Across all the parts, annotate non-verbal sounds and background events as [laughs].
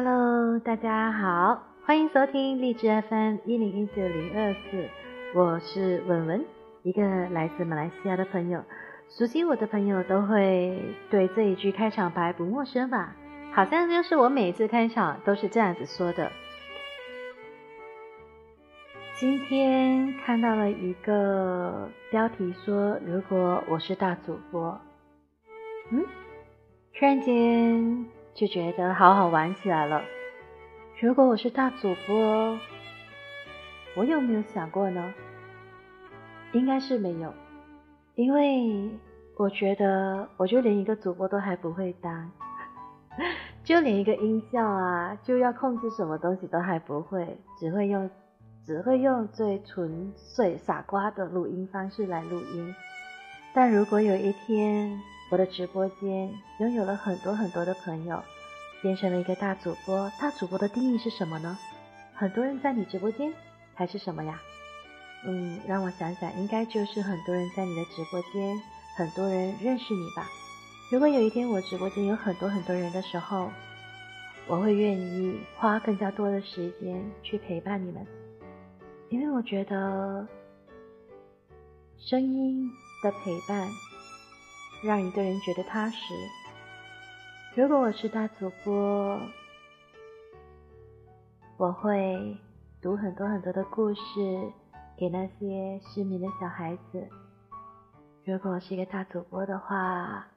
Hello，大家好，欢迎收听荔枝 FM 一零一九零二四，我是文文，一个来自马来西亚的朋友。熟悉我的朋友都会对这一句开场白不陌生吧？好像就是我每次开场都是这样子说的。今天看到了一个标题说：“如果我是大主播，嗯，突然间就觉得好好玩起来了。如果我是大主播，我有没有想过呢？应该是没有。”因为我觉得，我就连一个主播都还不会当，[laughs] 就连一个音效啊，就要控制什么东西都还不会，只会用，只会用最纯粹傻瓜的录音方式来录音。但如果有一天我的直播间拥有了很多很多的朋友，变成了一个大主播，大主播的定义是什么呢？很多人在你直播间，还是什么呀？嗯，让我想想，应该就是很多人在你的直播间，很多人认识你吧。如果有一天我直播间有很多很多人的时候，我会愿意花更加多的时间去陪伴你们，因为我觉得声音的陪伴让一个人觉得踏实。如果我是大主播，我会读很多很多的故事。给那些失眠的小孩子，如果我是一个大主播的话，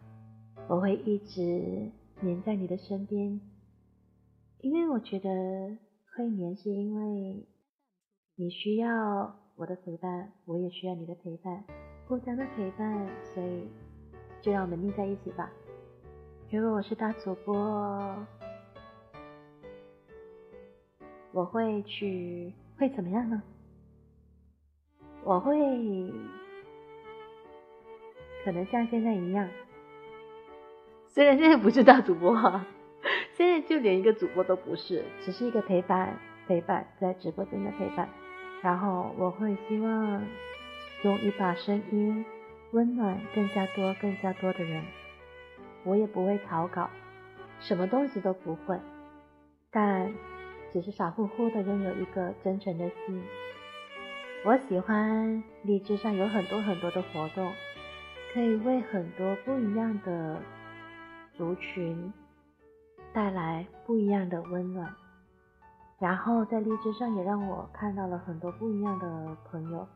我会一直黏在你的身边，因为我觉得会黏是因为你需要我的陪伴，我也需要你的陪伴，互相的陪伴，所以就让我们腻在一起吧。如果我是大主播，我会去会怎么样呢？我会可能像现在一样，虽然现在不是大主播，[laughs] 现在就连一个主播都不是，只是一个陪伴，陪伴在直播间的陪伴。然后我会希望用一把声音温暖更加多、更加多的人。我也不会草稿，什么东西都不会，但只是傻乎乎的拥有一个真诚的心。我喜欢荔枝上有很多很多的活动，可以为很多不一样的族群带来不一样的温暖。然后在荔枝上也让我看到了很多不一样的朋友，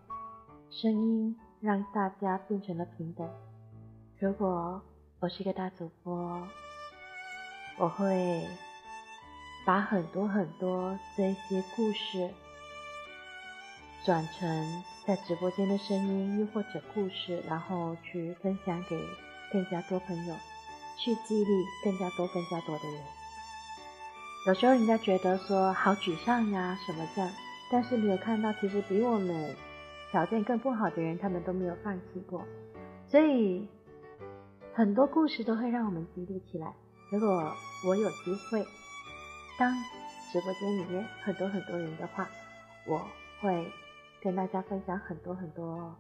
声音让大家变成了平等。如果我是一个大主播，我会把很多很多这些故事。转成在直播间的声音，又或者故事，然后去分享给更加多朋友，去激励更加多、更加多的人。有时候人家觉得说好沮丧呀，什么这样，但是没有看到，其实比我们条件更不好的人，他们都没有放弃过。所以很多故事都会让我们激励起来。如果我有机会当直播间里面很多很多人的话，我会。跟大家分享很多很多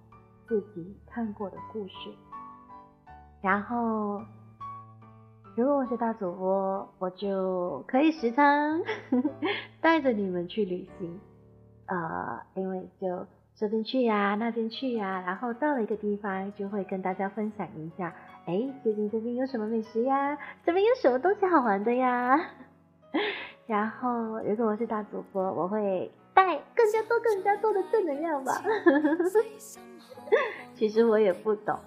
自己看过的故事，然后如果我是大主播，我就可以时常 [laughs] 带着你们去旅行，呃，因为就这边去呀，那边去呀，然后到了一个地方，就会跟大家分享一下，哎，最近这边有什么美食呀？这边有什么东西好玩的呀？[laughs] 然后如果我是大主播，我会。带更加多、更加多的正能量吧。[laughs] 其实我也不懂，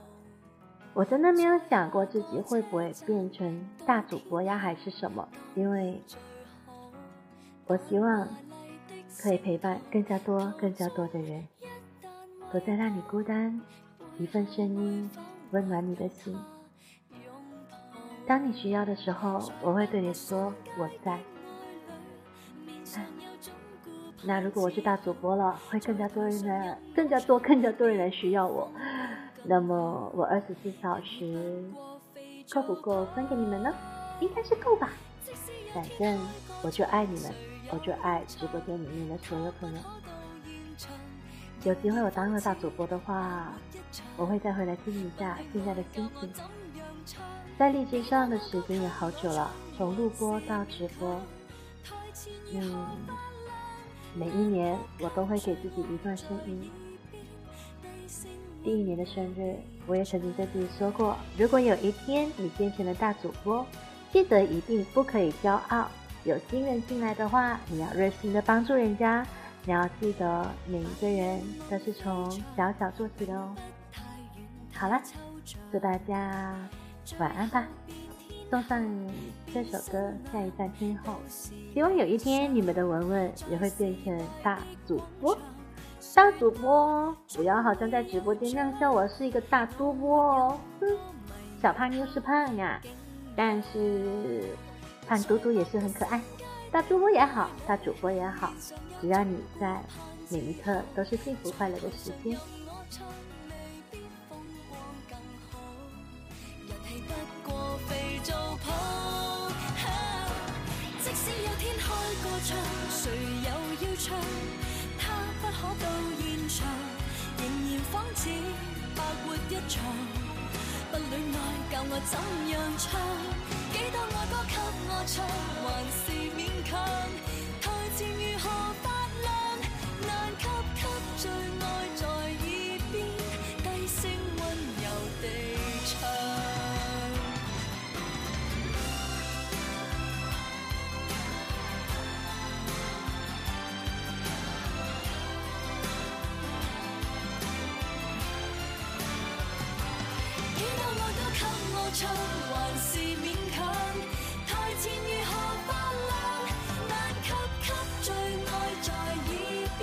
我真的没有想过自己会不会变成大主播呀，还是什么？因为我希望可以陪伴更加多、更加多的人，不再让你孤单。一份声音温暖你的心，当你需要的时候，我会对你说我在。那如果我是大主播了，会更加多人来，更加多、更加多人来需要我。那么我二十四小时够不够分给你们呢？应该是够吧。反正我就爱你们，我就爱直播间里面的所有朋友。有机会我当了大主播的话，我会再回来听一下现在的心情。在荔枝上的时间也好久了，从录播到直播。嗯，每一年我都会给自己一段声音。第一年的生日，我也曾经对自己说过：如果有一天你变成了大主播，记得一定不可以骄傲。有新人进来的话，你要热心的帮助人家。你要记得，每一个人都是从小小做起的哦。好了，祝大家晚安吧。送上这首歌，下一站天后，希望有一天你们的文文也会变成大主播。大主播，不要好像在直播间那样笑我是一个大主播哦。哼，小胖妞是胖呀，但是胖嘟嘟也是很可爱。大主播也好，大主播也好，只要你在，每一刻都是幸福快乐的时间。唱？他不可到现场，仍然仿似白活一场。不恋爱教我怎样唱？几多爱歌给我唱，还是勉强。台前如何给我唱还是勉强，台前如何发亮？难给给最爱在耳边